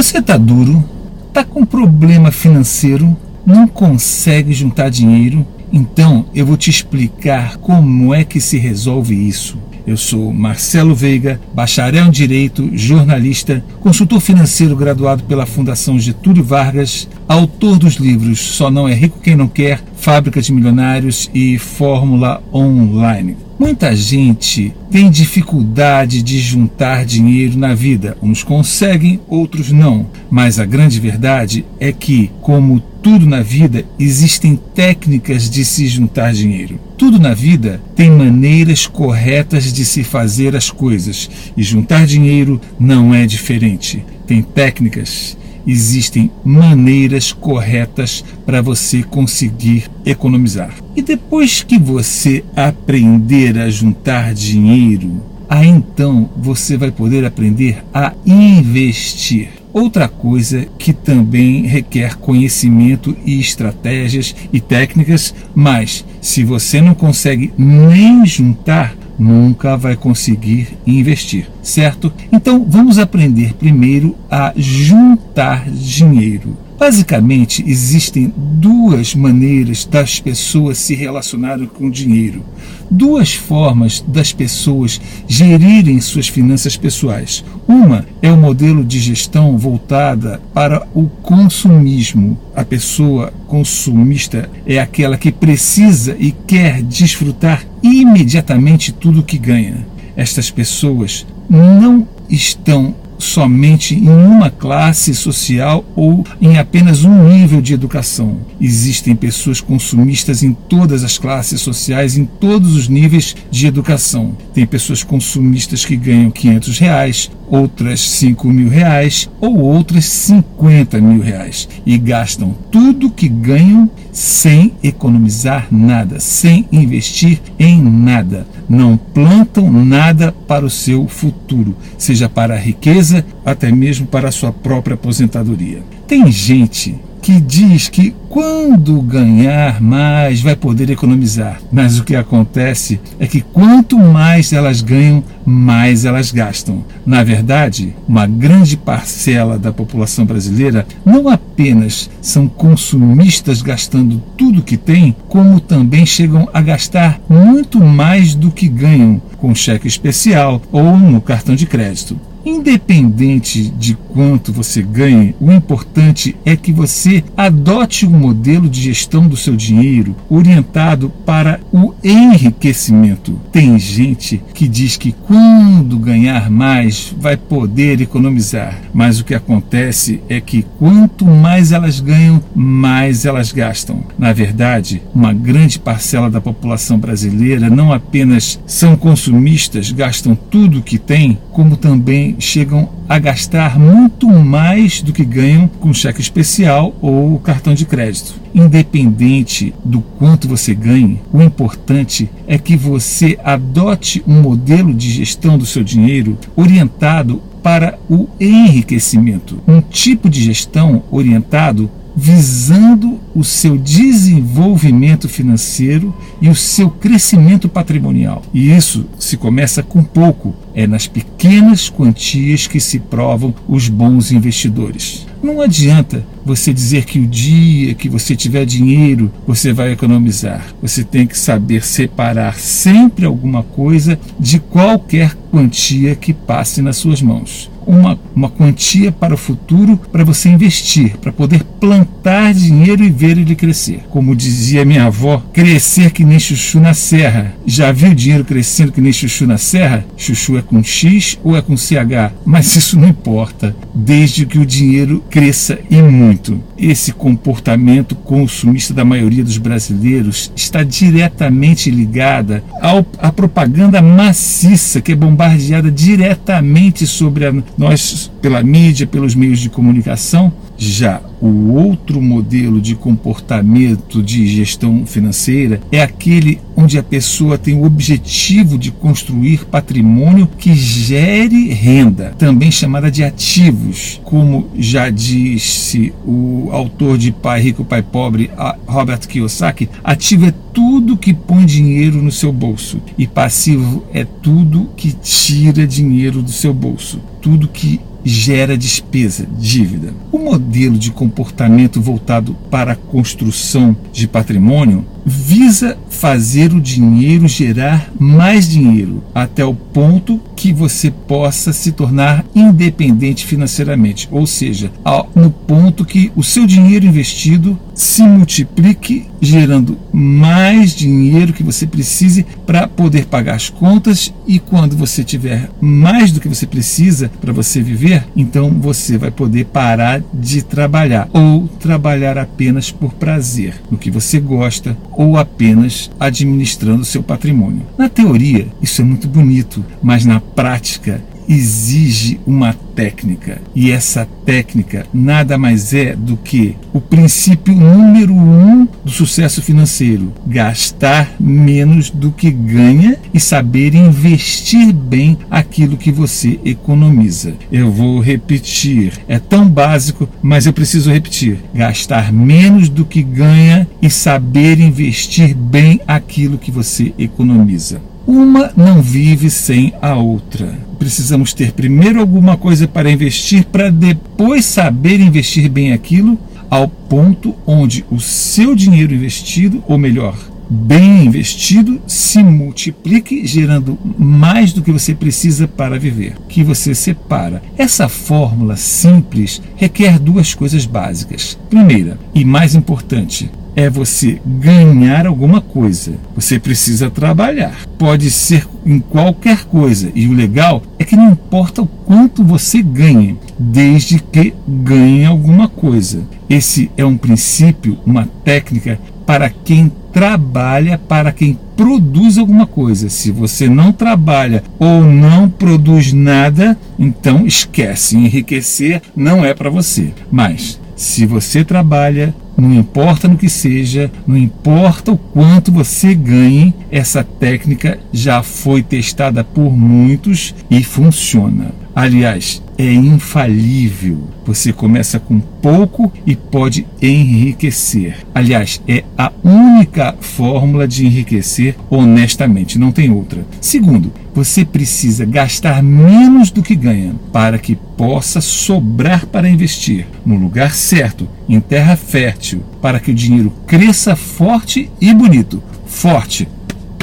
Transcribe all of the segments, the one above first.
Você tá duro? Tá com problema financeiro? Não consegue juntar dinheiro? Então eu vou te explicar como é que se resolve isso. Eu sou Marcelo Veiga, bacharel em Direito, jornalista, consultor financeiro graduado pela Fundação Getúlio Vargas, autor dos livros Só Não É Rico Quem Não Quer, Fábrica de Milionários e Fórmula Online. Muita gente tem dificuldade de juntar dinheiro na vida. Uns conseguem, outros não. Mas a grande verdade é que, como tudo na vida, existem técnicas de se juntar dinheiro. Tudo na vida tem maneiras corretas de se fazer as coisas e juntar dinheiro não é diferente. Tem técnicas existem maneiras corretas para você conseguir economizar. E depois que você aprender a juntar dinheiro, aí então você vai poder aprender a investir. Outra coisa que também requer conhecimento e estratégias e técnicas, mas se você não consegue nem juntar, nunca vai conseguir investir, certo? Então vamos aprender primeiro a juntar dinheiro. Basicamente, existem duas maneiras das pessoas se relacionarem com o dinheiro, duas formas das pessoas gerirem suas finanças pessoais. Uma é o modelo de gestão voltada para o consumismo. A pessoa consumista é aquela que precisa e quer desfrutar imediatamente tudo que ganha. Estas pessoas não estão somente em uma classe social ou em apenas um nível de educação. Existem pessoas consumistas em todas as classes sociais, em todos os níveis de educação. Tem pessoas consumistas que ganham 500 reais, outras 5 mil reais ou outras 50 mil reais e gastam tudo que ganham sem economizar nada, sem investir em nada. Não plantam nada para o seu futuro, seja para a riqueza, até mesmo para a sua própria aposentadoria. Tem gente que diz que quando ganhar mais vai poder economizar. Mas o que acontece é que quanto mais elas ganham, mais elas gastam. Na verdade, uma grande parcela da população brasileira não apenas são consumistas gastando tudo que têm, como também chegam a gastar muito mais do que ganham com cheque especial ou no cartão de crédito. Independente de quanto você ganhe, o importante é que você adote um modelo de gestão do seu dinheiro orientado para o enriquecimento. Tem gente que diz que quando ganhar mais vai poder economizar, mas o que acontece é que quanto mais elas ganham, mais elas gastam. Na verdade, uma grande parcela da população brasileira não apenas são consumistas, gastam tudo que têm, como também chegam a gastar muito mais do que ganham com cheque especial ou cartão de crédito. Independente do quanto você ganhe, o importante é que você adote um modelo de gestão do seu dinheiro orientado para o enriquecimento, um tipo de gestão orientado visando o seu desenvolvimento financeiro e o seu crescimento patrimonial. E isso se começa com pouco, é nas pequenas quantias que se provam os bons investidores. Não adianta você dizer que o dia que você tiver dinheiro você vai economizar. Você tem que saber separar sempre alguma coisa de qualquer quantia que passe nas suas mãos uma, uma quantia para o futuro para você investir, para poder plantar dinheiro e ver ele crescer. Como dizia minha avó, crescer que nem chuchu na serra. Já viu dinheiro crescendo que nem chuchu na serra? Chuchu é com X ou é com CH? Mas isso não importa, desde que o dinheiro cresça e muito. Esse comportamento consumista da maioria dos brasileiros está diretamente ligada ao, à propaganda maciça que é bombardeada diretamente sobre a nós, pela mídia, pelos meios de comunicação, já o outro modelo de comportamento de gestão financeira é aquele onde a pessoa tem o objetivo de construir patrimônio que gere renda, também chamada de ativos. Como já disse o autor de Pai Rico, Pai Pobre, Robert Kiyosaki, ativo é tudo que põe dinheiro no seu bolso e passivo é tudo que tira dinheiro do seu bolso, tudo que gera despesa, dívida. O modelo de comportamento voltado para a construção de patrimônio visa fazer o dinheiro gerar mais dinheiro, até o ponto que você possa se tornar independente financeiramente, ou seja, no ponto que o seu dinheiro investido se multiplique, gerando mais dinheiro que você precise para poder pagar as contas. E quando você tiver mais do que você precisa para você viver, então você vai poder parar de trabalhar ou trabalhar apenas por prazer, no que você gosta ou apenas administrando seu patrimônio. Na teoria, isso é muito bonito, mas na prática exige uma técnica. E essa técnica nada mais é do que o princípio número um do sucesso financeiro: gastar menos do que ganha e saber investir bem aquilo que você economiza. Eu vou repetir, é tão básico, mas eu preciso repetir: gastar menos do que ganha e saber investir bem aquilo que você economiza. Uma não vive sem a outra. Precisamos ter primeiro alguma coisa para investir para depois saber investir bem aquilo ao ponto onde o seu dinheiro investido, ou melhor, bem investido, se multiplique, gerando mais do que você precisa para viver, que você separa. Essa fórmula simples requer duas coisas básicas. Primeira, e mais importante, é você ganhar alguma coisa. Você precisa trabalhar. Pode ser em qualquer coisa. E o legal é que não importa o quanto você ganhe, desde que ganhe alguma coisa. Esse é um princípio, uma técnica para quem trabalha, para quem produz alguma coisa. Se você não trabalha ou não produz nada, então esquece. Enriquecer não é para você. Mas se você trabalha, não importa no que seja, não importa o quanto você ganhe, essa técnica já foi testada por muitos e funciona. Aliás, é infalível. Você começa com pouco e pode enriquecer. Aliás, é a única fórmula de enriquecer honestamente, não tem outra. Segundo, você precisa gastar menos do que ganha para que possa sobrar para investir no lugar certo, em terra fértil, para que o dinheiro cresça forte e bonito. Forte,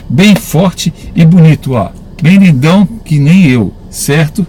bem forte e bonito, ó. Bem lindão que nem eu, certo?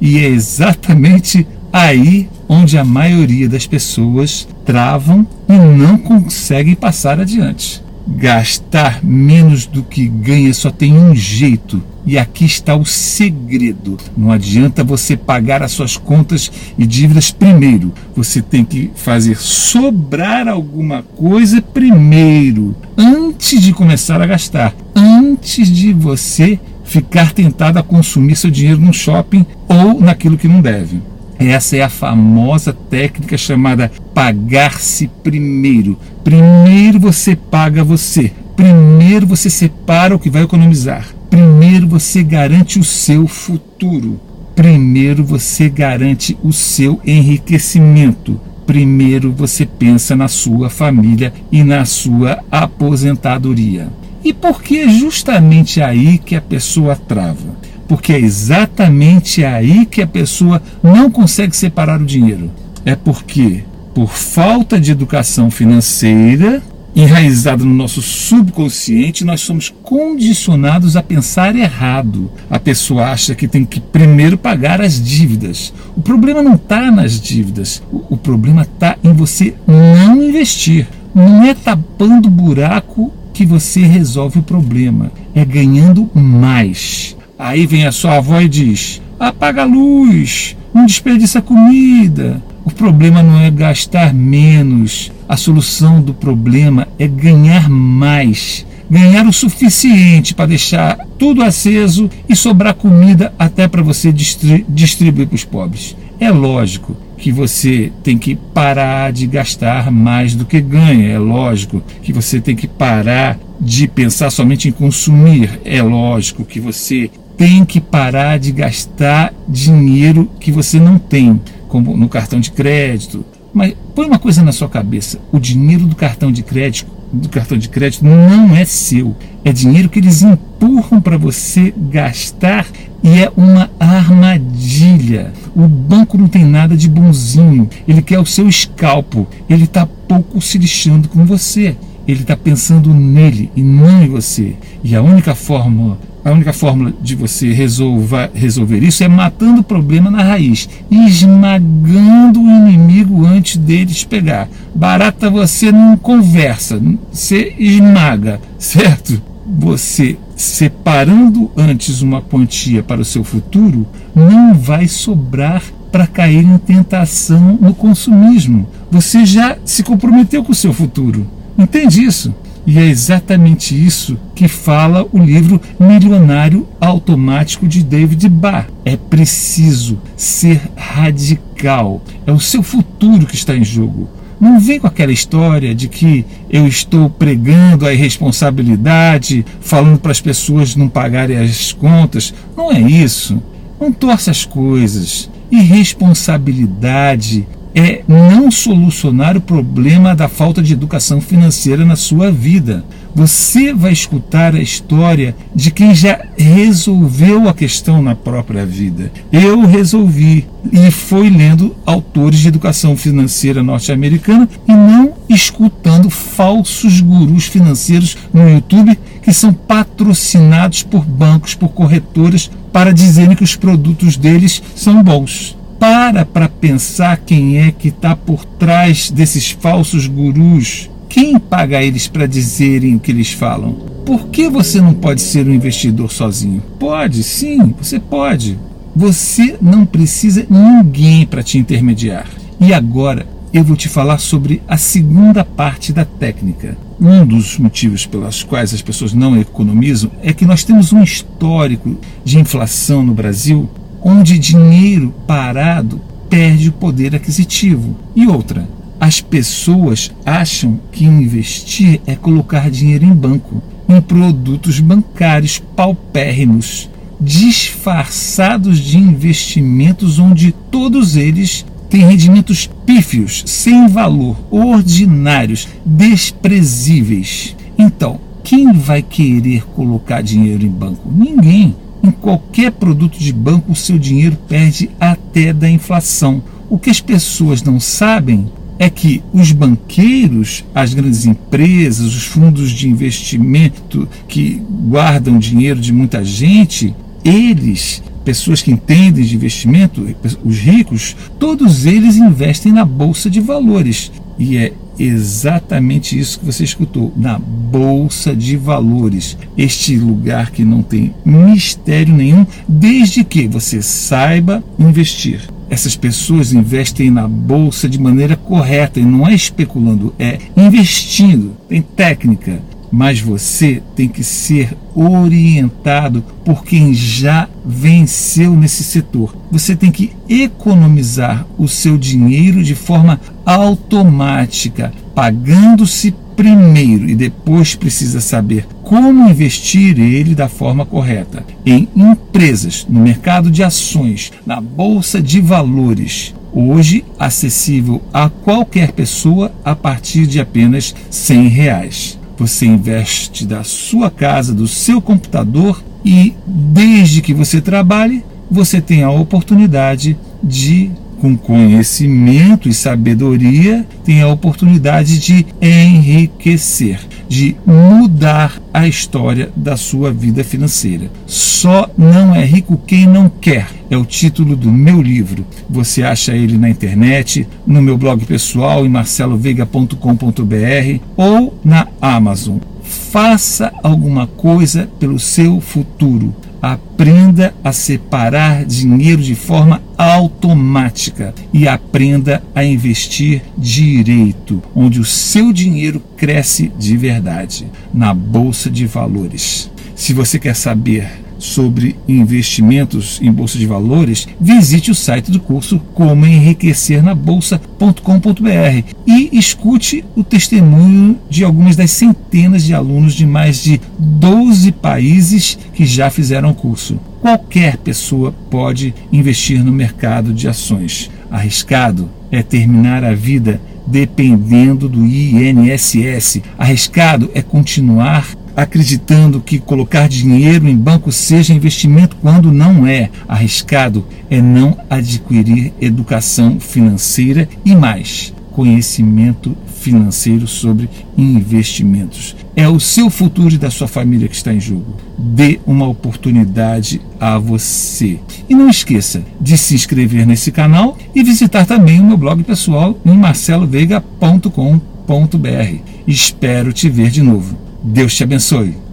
E é exatamente aí onde a maioria das pessoas travam e não conseguem passar adiante. Gastar menos do que ganha só tem um jeito, e aqui está o segredo. Não adianta você pagar as suas contas e dívidas primeiro. Você tem que fazer sobrar alguma coisa primeiro, antes de começar a gastar, antes de você ficar tentado a consumir seu dinheiro no shopping ou naquilo que não deve. Essa é a famosa técnica chamada pagar-se primeiro. Primeiro você paga você. Primeiro você separa o que vai economizar. Primeiro você garante o seu futuro. Primeiro você garante o seu enriquecimento. Primeiro você pensa na sua família e na sua aposentadoria. E por que é justamente aí que a pessoa trava? Porque é exatamente aí que a pessoa não consegue separar o dinheiro. É porque, por falta de educação financeira, enraizada no nosso subconsciente, nós somos condicionados a pensar errado. A pessoa acha que tem que primeiro pagar as dívidas. O problema não está nas dívidas, o, o problema está em você não investir. Não é tapando buraco que você resolve o problema, é ganhando mais. Aí vem a sua avó e diz: apaga a luz, não desperdiça comida. O problema não é gastar menos, a solução do problema é ganhar mais. Ganhar o suficiente para deixar tudo aceso e sobrar comida até para você distribuir para os pobres. É lógico que você tem que parar de gastar mais do que ganha. É lógico que você tem que parar de pensar somente em consumir. É lógico que você tem que parar de gastar dinheiro que você não tem, como no cartão de crédito. Mas põe uma coisa na sua cabeça: o dinheiro do cartão de crédito do cartão de crédito não é seu. É dinheiro que eles empurram para você gastar e é uma armadilha. O banco não tem nada de bonzinho. Ele quer o seu escalpo. Ele está pouco se lixando com você. Ele está pensando nele e não em você. E a única forma a única fórmula de você resolver, resolver isso é matando o problema na raiz, esmagando o inimigo antes deles pegar. Barata você não conversa, você esmaga, certo? Você separando antes uma quantia para o seu futuro, não vai sobrar para cair em tentação no consumismo. Você já se comprometeu com o seu futuro. Entende isso? E é exatamente isso que fala o livro Milionário Automático de David Barr. É preciso ser radical. É o seu futuro que está em jogo. Não vem com aquela história de que eu estou pregando a irresponsabilidade, falando para as pessoas não pagarem as contas. Não é isso. Não torce as coisas. Irresponsabilidade é não solucionar o problema da falta de educação financeira na sua vida. Você vai escutar a história de quem já resolveu a questão na própria vida. Eu resolvi e foi lendo autores de educação financeira norte-americana e não escutando falsos gurus financeiros no YouTube que são patrocinados por bancos, por corretoras para dizerem que os produtos deles são bons para para pensar quem é que está por trás desses falsos gurus. Quem paga eles para dizerem o que eles falam? Por que você não pode ser um investidor sozinho? Pode, sim, você pode. Você não precisa ninguém para te intermediar. E agora eu vou te falar sobre a segunda parte da técnica. Um dos motivos pelos quais as pessoas não economizam é que nós temos um histórico de inflação no Brasil onde dinheiro parado perde o poder aquisitivo. E outra, as pessoas acham que investir é colocar dinheiro em banco, em produtos bancários paupérrimos, disfarçados de investimentos onde todos eles têm rendimentos pífios, sem valor, ordinários, desprezíveis. Então, quem vai querer colocar dinheiro em banco? Ninguém. Em qualquer produto de banco, o seu dinheiro perde até da inflação. O que as pessoas não sabem é que os banqueiros, as grandes empresas, os fundos de investimento que guardam dinheiro de muita gente, eles, pessoas que entendem de investimento, os ricos, todos eles investem na bolsa de valores. E é exatamente isso que você escutou, na Bolsa de Valores. Este lugar que não tem mistério nenhum, desde que você saiba investir. Essas pessoas investem na bolsa de maneira correta e não é especulando, é investindo. Tem técnica, mas você tem que ser orientado por quem já venceu nesse setor. Você tem que economizar o seu dinheiro de forma automática, pagando-se primeiro e depois precisa saber como investir ele da forma correta em empresas, no mercado de ações, na bolsa de valores. Hoje acessível a qualquer pessoa a partir de apenas 100 reais. Você investe da sua casa, do seu computador e, desde que você trabalhe, você tem a oportunidade de com conhecimento e sabedoria, tem a oportunidade de enriquecer, de mudar a história da sua vida financeira. Só não é rico quem não quer. É o título do meu livro. Você acha ele na internet, no meu blog pessoal em marceloveiga.com.br ou na Amazon. Faça alguma coisa pelo seu futuro. Aprenda a separar dinheiro de forma automática e aprenda a investir direito, onde o seu dinheiro cresce de verdade, na bolsa de valores. Se você quer saber sobre investimentos em bolsa de valores, visite o site do curso Como Enriquecer na Bolsa.com.br e escute o testemunho de algumas das centenas de alunos de mais de 12 países que já fizeram o curso. Qualquer pessoa pode investir no mercado de ações. Arriscado é terminar a vida dependendo do INSS. Arriscado é continuar acreditando que colocar dinheiro em banco seja investimento quando não é. Arriscado é não adquirir educação financeira e mais conhecimento financeiro sobre investimentos. É o seu futuro e da sua família que está em jogo. Dê uma oportunidade a você. E não esqueça de se inscrever nesse canal e visitar também o meu blog pessoal em marceloveiga.com.br. Espero te ver de novo. Deus te abençoe.